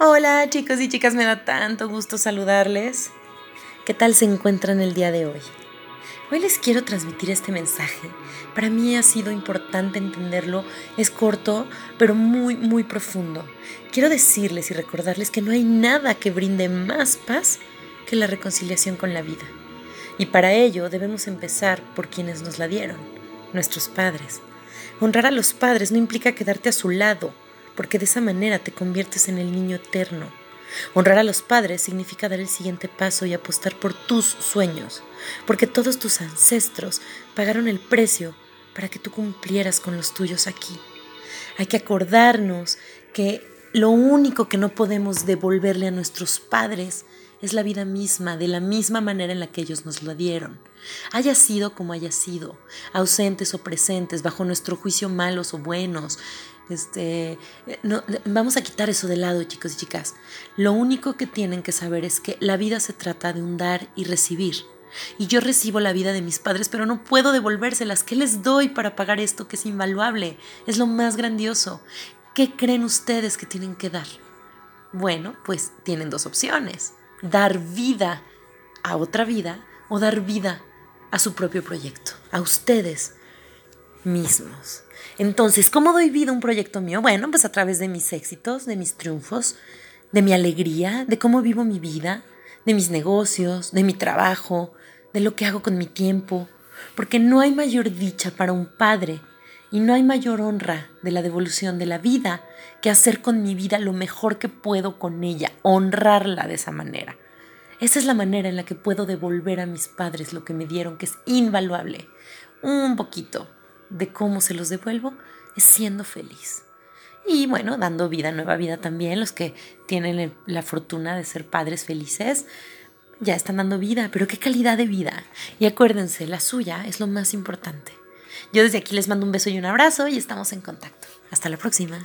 Hola chicos y chicas, me da tanto gusto saludarles. ¿Qué tal se encuentran el día de hoy? Hoy les quiero transmitir este mensaje. Para mí ha sido importante entenderlo. Es corto, pero muy, muy profundo. Quiero decirles y recordarles que no hay nada que brinde más paz que la reconciliación con la vida. Y para ello debemos empezar por quienes nos la dieron, nuestros padres. Honrar a los padres no implica quedarte a su lado, porque de esa manera te conviertes en el niño eterno. Honrar a los padres significa dar el siguiente paso y apostar por tus sueños, porque todos tus ancestros pagaron el precio para que tú cumplieras con los tuyos aquí. Hay que acordarnos que lo único que no podemos devolverle a nuestros padres es la vida misma, de la misma manera en la que ellos nos lo dieron. Haya sido como haya sido, ausentes o presentes, bajo nuestro juicio malos o buenos, este, no, vamos a quitar eso de lado, chicos y chicas. Lo único que tienen que saber es que la vida se trata de un dar y recibir. Y yo recibo la vida de mis padres, pero no puedo devolvérselas. ¿Qué les doy para pagar esto que es invaluable? Es lo más grandioso. ¿Qué creen ustedes que tienen que dar? Bueno, pues tienen dos opciones. Dar vida a otra vida o dar vida a su propio proyecto, a ustedes mismos. Entonces, ¿cómo doy vida a un proyecto mío? Bueno, pues a través de mis éxitos, de mis triunfos, de mi alegría, de cómo vivo mi vida, de mis negocios, de mi trabajo, de lo que hago con mi tiempo, porque no hay mayor dicha para un padre y no hay mayor honra de la devolución de la vida que hacer con mi vida lo mejor que puedo con ella, honrarla de esa manera. Esa es la manera en la que puedo devolver a mis padres lo que me dieron, que es invaluable. Un poquito, de cómo se los devuelvo es siendo feliz. Y bueno, dando vida, nueva vida también, los que tienen la fortuna de ser padres felices, ya están dando vida, pero qué calidad de vida. Y acuérdense, la suya es lo más importante. Yo desde aquí les mando un beso y un abrazo y estamos en contacto. Hasta la próxima.